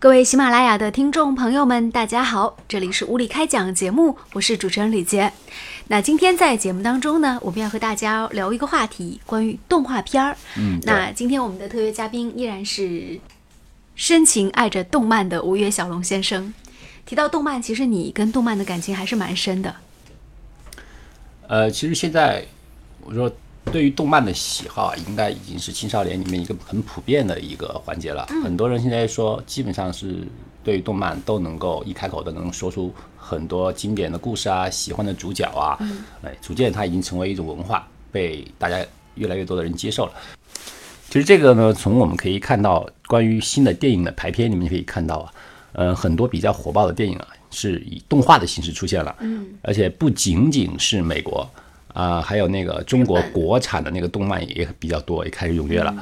各位喜马拉雅的听众朋友们，大家好，这里是无理开讲节目，我是主持人李杰。那今天在节目当中呢，我们要和大家聊一个话题，关于动画片儿。嗯，那今天我们的特约嘉宾依然是深情爱着动漫的吴越小龙先生。提到动漫，其实你跟动漫的感情还是蛮深的。呃，其实现在我说。对于动漫的喜好啊，应该已经是青少年里面一个很普遍的一个环节了。很多人现在说，基本上是对于动漫都能够一开口都能说出很多经典的故事啊，喜欢的主角啊，哎，逐渐它已经成为一种文化，被大家越来越多的人接受了。其实这个呢，从我们可以看到关于新的电影的排片里面可以看到啊，呃，很多比较火爆的电影啊，是以动画的形式出现了，嗯，而且不仅仅是美国。啊，还有那个中国国产的那个动漫也比较多，也开始踊跃了。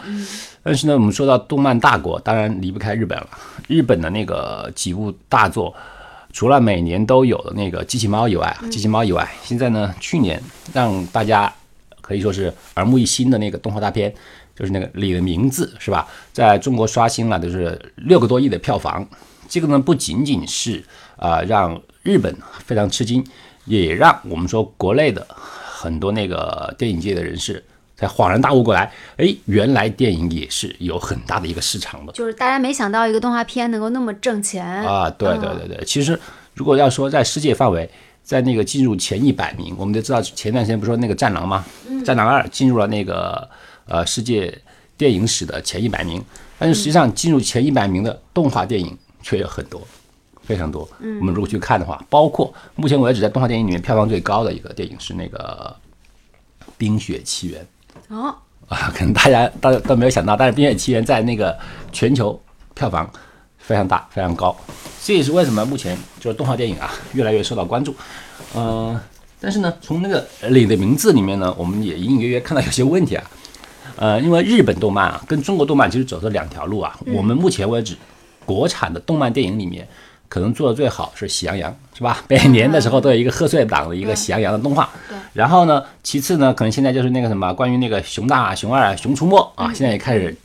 但是呢，我们说到动漫大国，当然离不开日本了。日本的那个几部大作，除了每年都有的那个机器猫以外，机器猫以外，现在呢，去年让大家可以说是耳目一新的那个动画大片，就是那个你的名字，是吧？在中国刷新了，就是六个多亿的票房。这个呢，不仅仅是啊让日本非常吃惊，也让我们说国内的。很多那个电影界的人士才恍然大悟过来，哎，原来电影也是有很大的一个市场的，就是大家没想到一个动画片能够那么挣钱啊！对对对对，其实如果要说在世界范围，在那个进入前一百名，我们都知道前段时间不是说那个《战狼》吗？《战狼二》进入了那个呃世界电影史的前一百名，但是实际上进入前一百名的动画电影却有很多。非常多，我们如果去看的话，包括目前为止在动画电影里面票房最高的一个电影是那个《冰雪奇缘》哦啊，可能大家大家都没有想到，但是《冰雪奇缘》在那个全球票房非常大，非常高，这也是为什么目前就是动画电影啊越来越受到关注。嗯，但是呢，从那个你的名字里面呢，我们也隐隐约约看到有些问题啊。呃，因为日本动漫啊跟中国动漫其实走的两条路啊，我们目前为止国产的动漫电影里面。可能做的最好是《喜羊羊》，是吧？每年的时候都有一个贺岁档的一个《喜羊羊》的动画。对。然后呢，其次呢，可能现在就是那个什么，关于那个熊大、熊二、熊出没啊，现在也开始。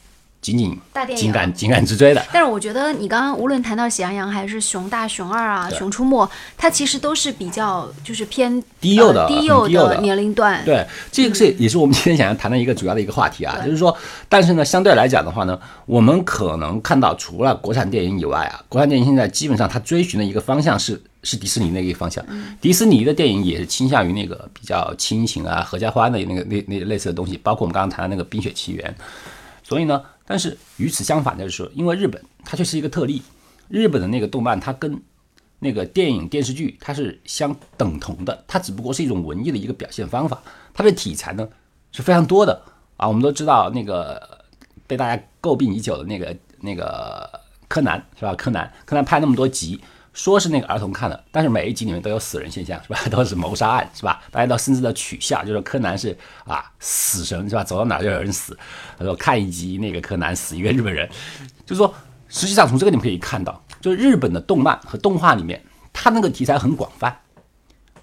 紧紧紧赶紧赶直追的，但是我觉得你刚刚无论谈到喜羊羊还是熊大熊二啊熊出没，它其实都是比较就是偏低幼的低幼的年龄段。对，这个是也是我们今天想要谈的一个主要的一个话题啊，就是说，但是呢，相对来讲的话呢，我们可能看到除了国产电影以外啊，国产电影现在基本上它追寻的一个方向是是迪士尼那个方向，迪士尼的电影也是倾向于那个比较亲情啊、合家欢的那个那那类似的东西，包括我们刚刚谈的那个《冰雪奇缘》，所以呢。但是与此相反的就是说，因为日本它却是一个特例，日本的那个动漫它跟那个电影电视剧它是相等同的，它只不过是一种文艺的一个表现方法，它的题材呢是非常多的啊。我们都知道那个被大家诟病已久的那个那个柯南是吧？柯南柯南拍那么多集。说是那个儿童看的，但是每一集里面都有死人现象，是吧？都是谋杀案，是吧？大家都甚至的取笑，就是柯南是啊死神，是吧？走到哪就有人死。他说看一集那个柯南死一个日本人，就是说，实际上从这个你们可以看到，就是日本的动漫和动画里面，它那个题材很广泛。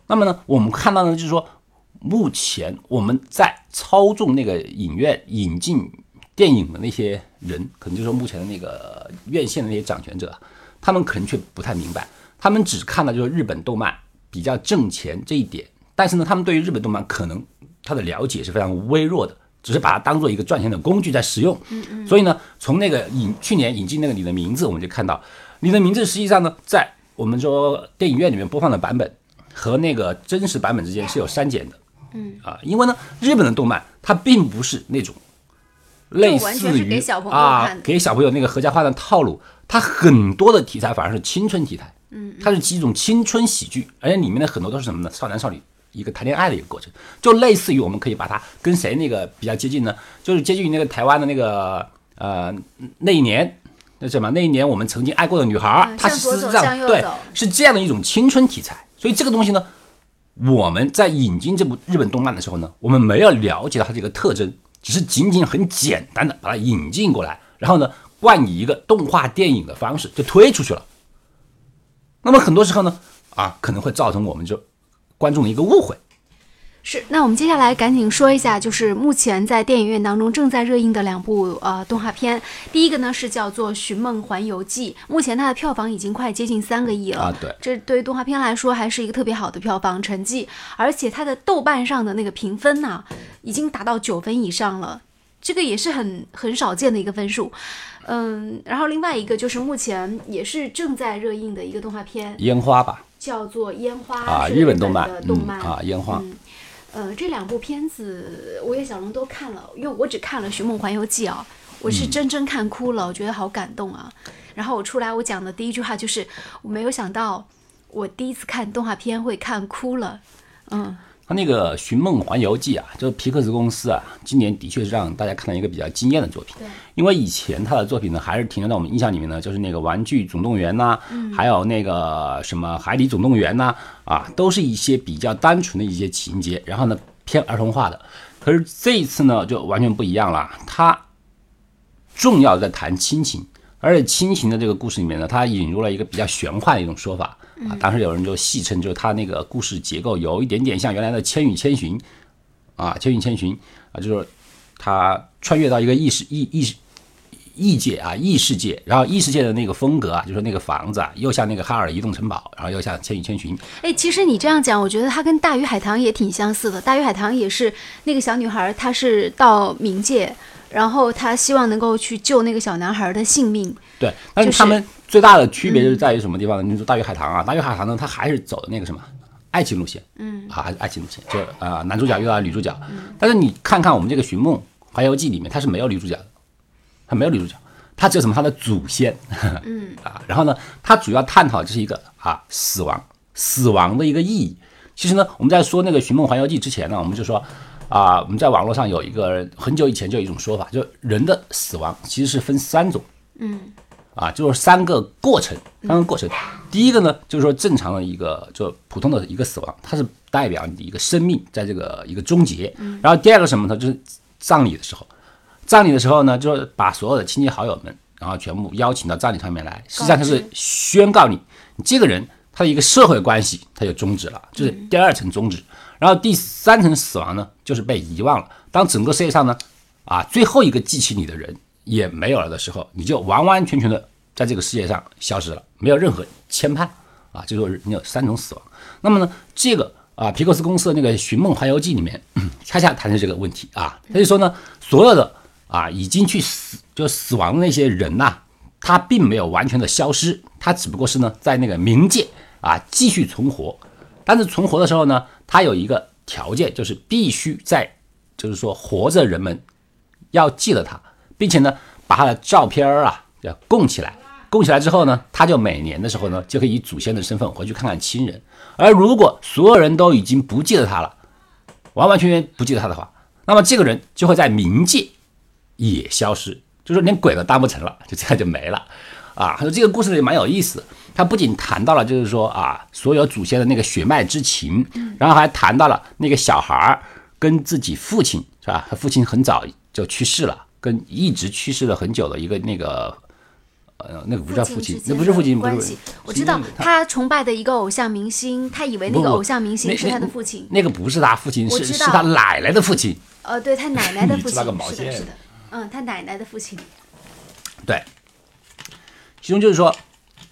那么呢，我们看到呢，就是说，目前我们在操纵那个影院引进电影的那些人，可能就是说目前的那个院线的那些掌权者。他们可能却不太明白，他们只看到就是日本动漫比较挣钱这一点，但是呢，他们对于日本动漫可能他的了解是非常微弱的，只是把它当做一个赚钱的工具在使用。嗯嗯。所以呢，从那个引去年引进那个你的名字，我们就看到你的名字实际上呢，在我们说电影院里面播放的版本和那个真实版本之间是有删减的。嗯。啊，因为呢，日本的动漫它并不是那种类似于啊给小朋友那个合家欢的套路。它很多的题材反而是青春题材，嗯，它是几种青春喜剧，而且里面的很多都是什么呢？少男少女一个谈恋爱的一个过程，就类似于我们可以把它跟谁那个比较接近呢？就是接近于那个台湾的那个呃那一年那什么那一年我们曾经爱过的女孩，它是这样对，是这样的一种青春题材。所以这个东西呢，我们在引进这部日本动漫的时候呢，我们没有了解到它这个特征，只是仅仅很简单的把它引进过来，然后呢。冠以一个动画电影的方式就推出去了，那么很多时候呢，啊，可能会造成我们就观众的一个误会。是，那我们接下来赶紧说一下，就是目前在电影院当中正在热映的两部呃动画片。第一个呢是叫做《寻梦环游记》，目前它的票房已经快接近三个亿了啊，对，这对于动画片来说还是一个特别好的票房成绩，而且它的豆瓣上的那个评分呢，已经达到九分以上了，这个也是很很少见的一个分数。嗯，然后另外一个就是目前也是正在热映的一个动画片，烟花吧，叫做《烟花》啊，日本动漫的，动漫啊，烟花。呃，这两部片子我也小龙都看了，因为我只看了《寻梦环游记》啊，我是真真看哭了，我觉得好感动啊。然后我出来，我讲的第一句话就是，我没有想到我第一次看动画片会看哭了，嗯。他那个《寻梦环游记》啊，就是皮克斯公司啊，今年的确是让大家看到一个比较惊艳的作品。对，因为以前他的作品呢，还是停留在我们印象里面呢，就是那个《玩具总动员》呐，还有那个什么《海底总动员》呐，啊，都是一些比较单纯的一些情节，然后呢偏儿童化的。可是这一次呢，就完全不一样了，他重要在谈亲情，而且亲情的这个故事里面呢，它引入了一个比较玄幻的一种说法。啊，当时有人就戏称，就是他那个故事结构有一点点像原来的《千与千寻》，啊，《千与千寻》啊，就是他穿越到一个异世异异异界啊，异世界，然后异世界的那个风格啊，就是那个房子啊，又像那个哈尔移动城堡，然后又像《千与千寻》。哎，其实你这样讲，我觉得它跟《大鱼海棠》也挺相似的，《大鱼海棠》也是那个小女孩，她是到冥界。然后他希望能够去救那个小男孩的性命。对，但是他们最大的区别就是在于什么地方呢？你说《大鱼海棠》啊，《大鱼海棠》呢，它还是走的那个什么爱情路线，嗯，啊，还是爱情路线，就啊，男主角遇到女主角。但是你看看我们这个《寻梦环游记》里面，它是没有女主角的，它没有女主角，它只有什么？它的祖先，嗯，啊，然后呢，它主要探讨就是一个啊死亡，死亡的一个意义。其实呢，我们在说那个《寻梦环游记》之前呢，我们就说。啊，我们在网络上有一个很久以前就有一种说法，就人的死亡其实是分三种，嗯，啊，就是三个过程，三个过程。第一个呢，就是说正常的一个就普通的一个死亡，它是代表你的一个生命在这个一个终结。然后第二个什么呢？就是葬礼的时候，葬礼的时候呢，就是把所有的亲戚好友们，然后全部邀请到葬礼上面来，实际上它是宣告你，你这个人他的一个社会关系他就终止了，就是第二层终止。然后第三层死亡呢，就是被遗忘了。当整个世界上呢，啊，最后一个记起你的人也没有了的时候，你就完完全全的在这个世界上消失了，没有任何牵绊啊。就说你有三种死亡。那么呢，这个啊，皮克斯公司的那个《寻梦环游记》里面，恰恰谈的这个问题啊。他就说呢，所有的啊已经去死就死亡的那些人呐，他并没有完全的消失，他只不过是呢在那个冥界啊继续存活。但是存活的时候呢，他有一个条件，就是必须在，就是说活着人们要记得他，并且呢，把他的照片啊要供起来，供起来之后呢，他就每年的时候呢，就可以以祖先的身份回去看看亲人。而如果所有人都已经不记得他了，完完全全不记得他的话，那么这个人就会在冥界也消失，就是连鬼都当不成了，就这样就没了。啊，他说这个故事也蛮有意思。他不仅谈到了，就是说啊，所有祖先的那个血脉之情，然后还谈到了那个小孩儿跟自己父亲是吧？他父亲很早就去世了，跟一直去世了很久的一个那个，呃，那个不叫父亲，那不是父亲，不是。我知道他崇拜的一个偶像明星，他以为那个偶像明星是他的父亲。那个不是他父亲，是是他奶奶的父亲。呃，对他奶奶的父亲，是的，是的，嗯，他奶奶的父亲。对。其中就是说，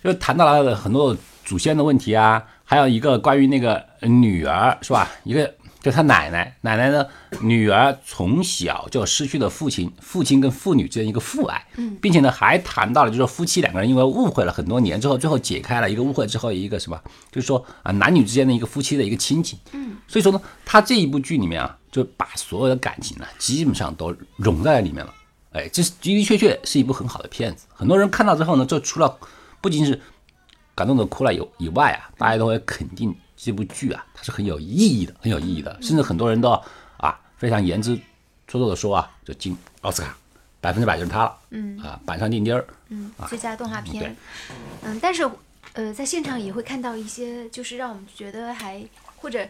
就谈到了很多祖先的问题啊，还有一个关于那个女儿是吧？一个就他奶奶，奶奶的女儿从小就失去了父亲，父亲跟父女之间一个父爱，并且呢还谈到了就是夫妻两个人因为误会了很多年之后，最后解开了一个误会之后一个什么，就是说啊男女之间的一个夫妻的一个亲情。嗯，所以说呢，他这一部剧里面啊，就把所有的感情呢基本上都融在里面了。哎，这是的的确确是一部很好的片子。很多人看到之后呢，就除了不仅是感动的哭了以以外啊，大家都会肯定这部剧啊，它是很有意义的，很有意义的。甚至很多人都啊非常言之凿凿的说啊，就进奥斯卡，百分之百就是他了。嗯啊，板上钉钉儿。嗯，最佳动画片。嗯，但是呃，在现场也会看到一些，就是让我们觉得还或者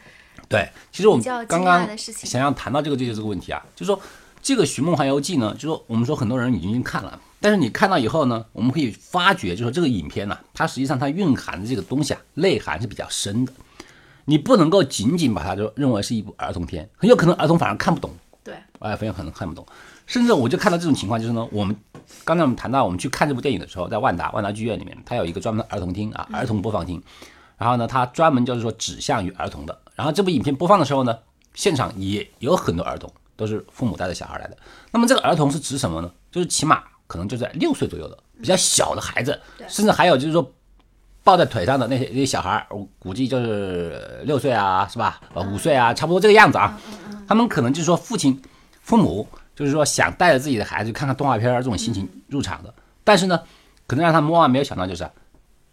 对，其实我们刚刚想要谈到这个就是这个问题啊，就是说。这个《寻梦环游记》呢，就说我们说很多人已经看了，但是你看到以后呢，我们可以发觉，就说这个影片呢，它实际上它蕴含的这个东西啊，内涵是比较深的。你不能够仅仅把它就认为是一部儿童片，很有可能儿童反而看不懂，对，哎，很有可能看不懂。甚至我就看到这种情况，就是呢，我们刚才我们谈到我们去看这部电影的时候，在万达万达剧院里面，它有一个专门的儿童厅啊，儿童播放厅。然后呢，它专门就是说指向于儿童的。然后这部影片播放的时候呢，现场也有很多儿童，都是父母带着小孩来的。那么这个儿童是指什么呢？就是起码可能就在六岁左右的比较小的孩子，甚至还有就是说抱在腿上的那些那些小孩，我估计就是六岁啊，是吧？呃，五岁啊，差不多这个样子啊。他们可能就是说父亲、父母。就是说，想带着自己的孩子看看动画片这种心情入场的，但是呢，可能让他们万万没有想到，就是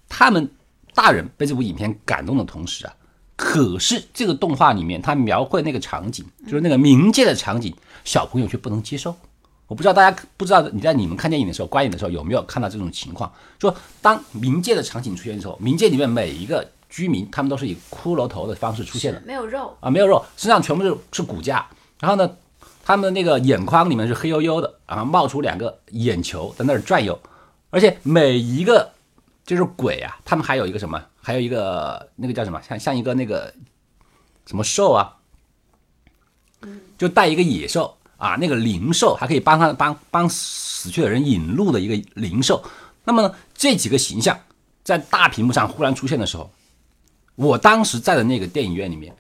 他们大人被这部影片感动的同时啊，可是这个动画里面他描绘那个场景，就是那个冥界的场景，小朋友却不能接受。我不知道大家不知道你在你们看电影的时候观影的时候有没有看到这种情况，说当冥界的场景出现的时候，冥界里面每一个居民他们都是以骷髅头的方式出现的，没有肉啊，没有肉，身上全部是是骨架，然后呢？他们那个眼眶里面是黑黝黝的，然后冒出两个眼球在那儿转悠，而且每一个就是鬼啊，他们还有一个什么，还有一个那个叫什么，像像一个那个什么兽啊，就带一个野兽啊，那个灵兽还可以帮他帮帮死去的人引路的一个灵兽。那么呢，这几个形象在大屏幕上忽然出现的时候，我当时在的那个电影院里面，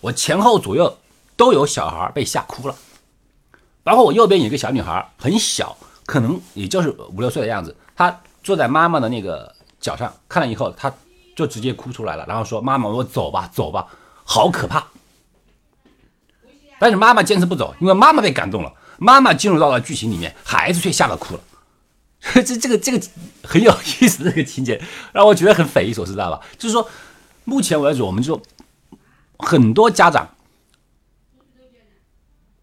我前后左右都有小孩被吓哭了。包括我右边有一个小女孩，很小，可能也就是五六岁的样子。她坐在妈妈的那个脚上，看了以后，她就直接哭出来了，然后说：“妈妈，我走吧，走吧，好可怕。”但是妈妈坚持不走，因为妈妈被感动了。妈妈进入到了剧情里面，孩子却吓得哭了。这这个这个很有意思，这个情节让我觉得很匪夷所思，知道吧？就是说，目前为止，我们就很多家长。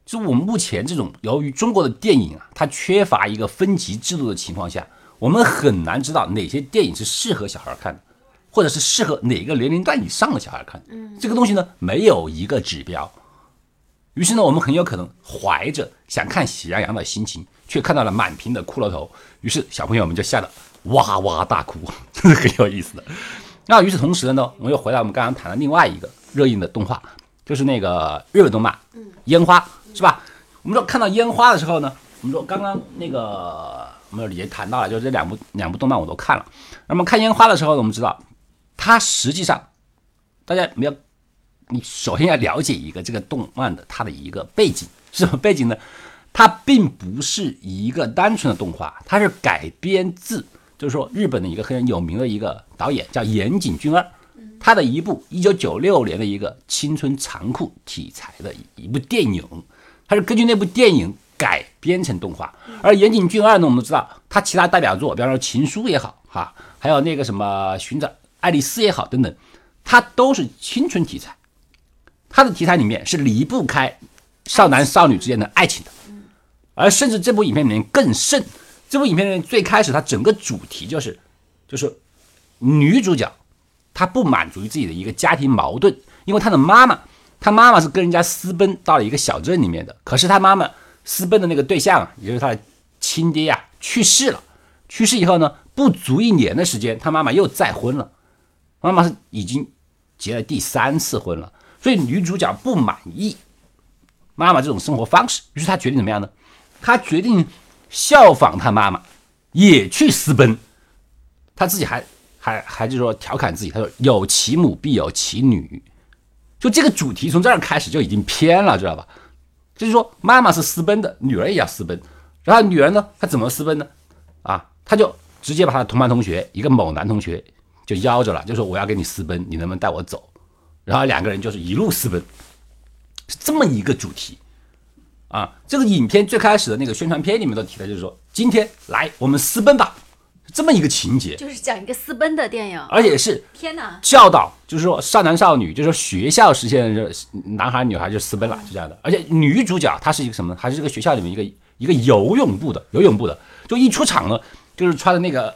就我们目前这种由于中国的电影啊，它缺乏一个分级制度的情况下，我们很难知道哪些电影是适合小孩看的，或者是适合哪个年龄段以上的小孩看。嗯，这个东西呢没有一个指标。于是呢，我们很有可能怀着想看喜羊羊的心情，却看到了满屏的骷髅头，于是小朋友们就吓得哇哇大哭，这是很有意思的。那与此同时呢，我们又回到我们刚刚谈的另外一个热映的动画，就是那个日本动漫，嗯，烟花。是吧？我们说看到烟花的时候呢，我们说刚刚那个我们也谈到了，就是这两部两部动漫我都看了。那么看烟花的时候，我们知道它实际上大家没有，你首先要了解一个这个动漫的它的一个背景是什么背景呢？它并不是一个单纯的动画，它是改编自就是说日本的一个很有名的一个导演叫岩井俊二，他的一部一九九六年的一个青春残酷题材的一部电影。它是根据那部电影改编成动画，而岩井俊二呢，我们都知道他其他代表作，比方说《情书》也好，哈，还有那个什么《寻找爱丽丝》也好，等等，它都是青春题材。它的题材里面是离不开少男少女之间的爱情的，而甚至这部影片里面更甚。这部影片里面最开始它整个主题就是，就是女主角她不满足于自己的一个家庭矛盾，因为她的妈妈。她妈妈是跟人家私奔到了一个小镇里面的，可是她妈妈私奔的那个对象，也就是她的亲爹呀，去世了。去世以后呢，不足一年的时间，她妈妈又再婚了。妈妈是已经结了第三次婚了，所以女主角不满意妈妈这种生活方式，于是她决定怎么样呢？她决定效仿她妈妈，也去私奔。她自己还还还就说调侃自己，她说有其母必有其女。就这个主题从这儿开始就已经偏了，知道吧？就是说妈妈是私奔的，女儿也要私奔，然后女儿呢，她怎么私奔呢？啊，她就直接把她的同班同学一个某男同学就邀着了，就说我要跟你私奔，你能不能带我走？然后两个人就是一路私奔，是这么一个主题啊。这个影片最开始的那个宣传片里面都提到，就是说今天来我们私奔吧。这么一个情节，就是讲一个私奔的电影，而且是天哪，教导就是说少男少女，就是说学校实现就男孩女孩就私奔了，就这样的。而且女主角她是一个什么？还是这个学校里面一个一个游泳部的游泳部的，就一出场呢，就是穿的那个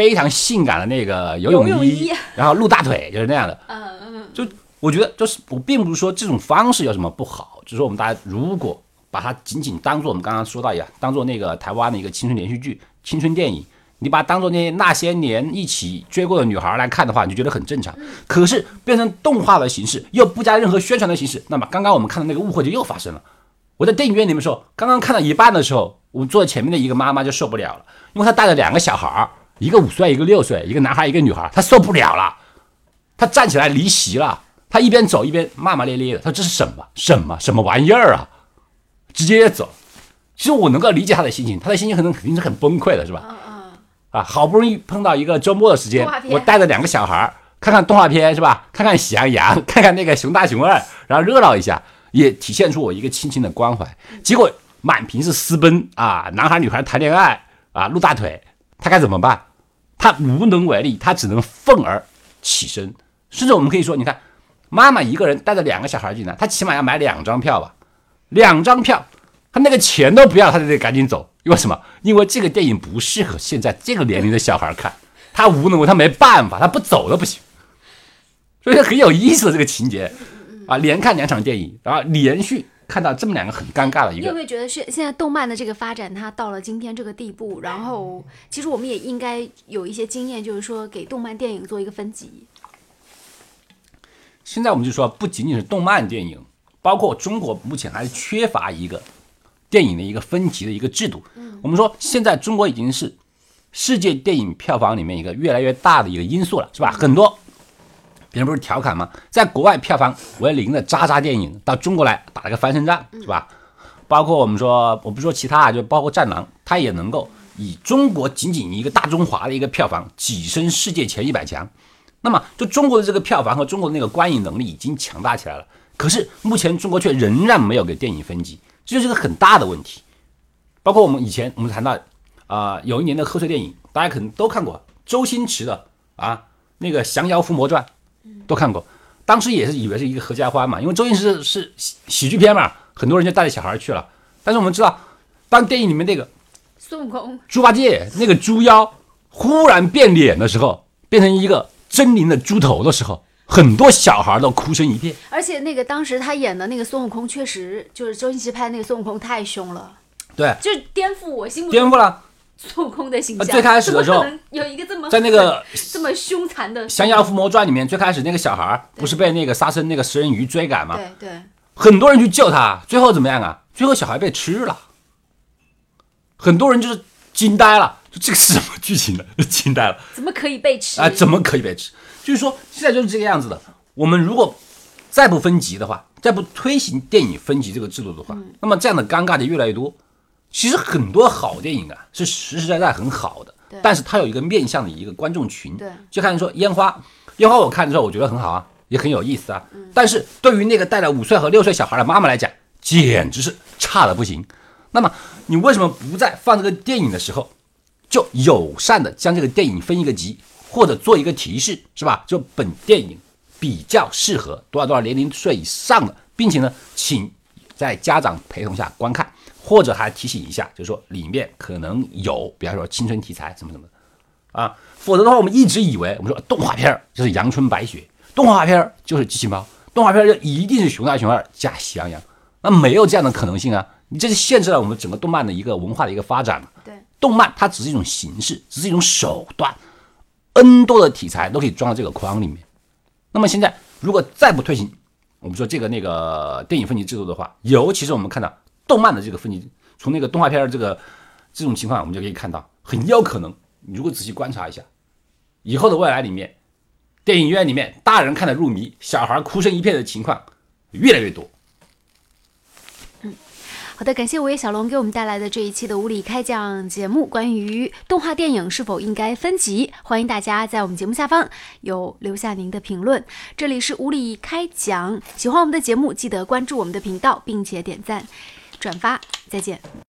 非常性感的那个游泳衣，然后露大腿，就是那样的。嗯嗯，就我觉得就是我并不是说这种方式有什么不好，就是说我们大家如果把它仅仅当做我们刚刚说到一样，当做那个台湾的一个青春连续剧、青春电影。你把它当做那那些年一起追过的女孩来看的话，你就觉得很正常。可是变成动画的形式，又不加任何宣传的形式，那么刚刚我们看的那个误会就又发生了。我在电影院里面的时候，刚刚看到一半的时候，我坐在前面的一个妈妈就受不了了，因为她带着两个小孩儿，一个五岁，一个六岁，一个男孩，一个女孩，他受不了了，他站起来离席了，他一边走一边骂骂咧咧的，他说这是什么什么什么玩意儿啊，直接走。其实我能够理解他的心情，他的心情可能肯定是很崩溃的，是吧？嗯嗯，啊，好不容易碰到一个周末的时间我带着两个小孩看看动画片是吧？看看喜羊羊，看看那个熊大熊二，然后热闹一下，也体现出我一个亲情的关怀。结果满屏是私奔啊，男孩女孩谈恋爱啊，露大腿，他该怎么办？他无能为力，他只能愤而起身。甚至我们可以说，你看，妈妈一个人带着两个小孩进来，他起码要买两张票吧？两张票，他那个钱都不要，他就得赶紧走。因为什么？因为这个电影不适合现在这个年龄的小孩看，他无能为，他没办法，他不走都不行。所以很有意思的这个情节啊，连看两场电影，然后连续看到这么两个很尴尬的一个你有没有觉得是现在动漫的这个发展，它到了今天这个地步，然后其实我们也应该有一些经验，就是说给动漫电影做一个分级。现在我们就说，不仅仅是动漫电影，包括中国目前还是缺乏一个电影的一个分级的一个制度。我们说，现在中国已经是世界电影票房里面一个越来越大的一个因素了，是吧？很多别人不是调侃吗？在国外票房为零的渣渣电影，到中国来打了个翻身仗，是吧？包括我们说，我不说其他啊，就包括《战狼》，它也能够以中国仅仅一个大中华的一个票房跻身世界前一百强。那么，就中国的这个票房和中国的那个观影能力已经强大起来了，可是目前中国却仍然没有给电影分级，这就是个很大的问题。包括我们以前我们谈到啊、有一年的贺岁电影，大家可能都看过，周星驰的啊那个《降妖伏魔传》，都看过。当时也是以为是一个合家欢嘛，因为周星驰是喜喜剧片嘛，很多人就带着小孩去了。但是我们知道，当电影里面那个孙悟空，猪八戒那个猪妖忽然变脸的时候，变成一个狰狞的猪头的时候，很多小孩都哭声一片。而且那个当时他演的那个孙悟空，确实就是周星驰拍的那个孙悟空太凶了，对，就是颠覆我心目中颠覆了。孙悟空的形象。呃最开始的时候有一个这么在那个这么凶残的《降妖伏魔传》里面，最开始那个小孩不是被那个沙僧那个食人鱼追赶吗？对对，很多人去救他，最后怎么样啊？最后小孩被吃了，很多人就是惊呆了，就这个是什么剧情呢？惊呆了怎么可以被吃啊！怎么可以被吃？就是说现在就是这个样子的。我们如果再不分级的话，再不推行电影分级这个制度的话，那么这样的尴尬就越来越多。其实很多好电影啊是实实在在很好的，但是它有一个面向的一个观众群。对就看说烟花，烟花我看的时候我觉得很好啊，也很有意思啊。但是对于那个带了五岁和六岁小孩的妈妈来讲，简直是差的不行。那么你为什么不在放这个电影的时候，就友善的将这个电影分一个级，或者做一个提示，是吧？就本电影比较适合多少多少年龄岁以上的，并且呢，请在家长陪同下观看，或者还提醒一下，就是说里面可能有，比方说青春题材什么什么的啊，否则的话，我们一直以为我们说动画片儿就是阳春白雪，动画片儿就是机器猫，动画片儿就一定是熊大熊二加喜羊羊，那没有这样的可能性啊！你这是限制了我们整个动漫的一个文化的一个发展嘛？对，动漫它只是一种形式，只是一种手段，N 多的题材都可以装到这个框里面。那么现在如果再不推行，我们说这个那个电影分级制度的话，尤其是我们看到动漫的这个分级，从那个动画片儿这个这种情况，我们就可以看到，很有可能，你如果仔细观察一下，以后的未来里面，电影院里面大人看的入迷，小孩哭声一片的情况越来越多。好的，感谢我叶小龙给我们带来的这一期的无理开讲节目，关于动画电影是否应该分级，欢迎大家在我们节目下方有留下您的评论。这里是无理开讲，喜欢我们的节目，记得关注我们的频道，并且点赞、转发。再见。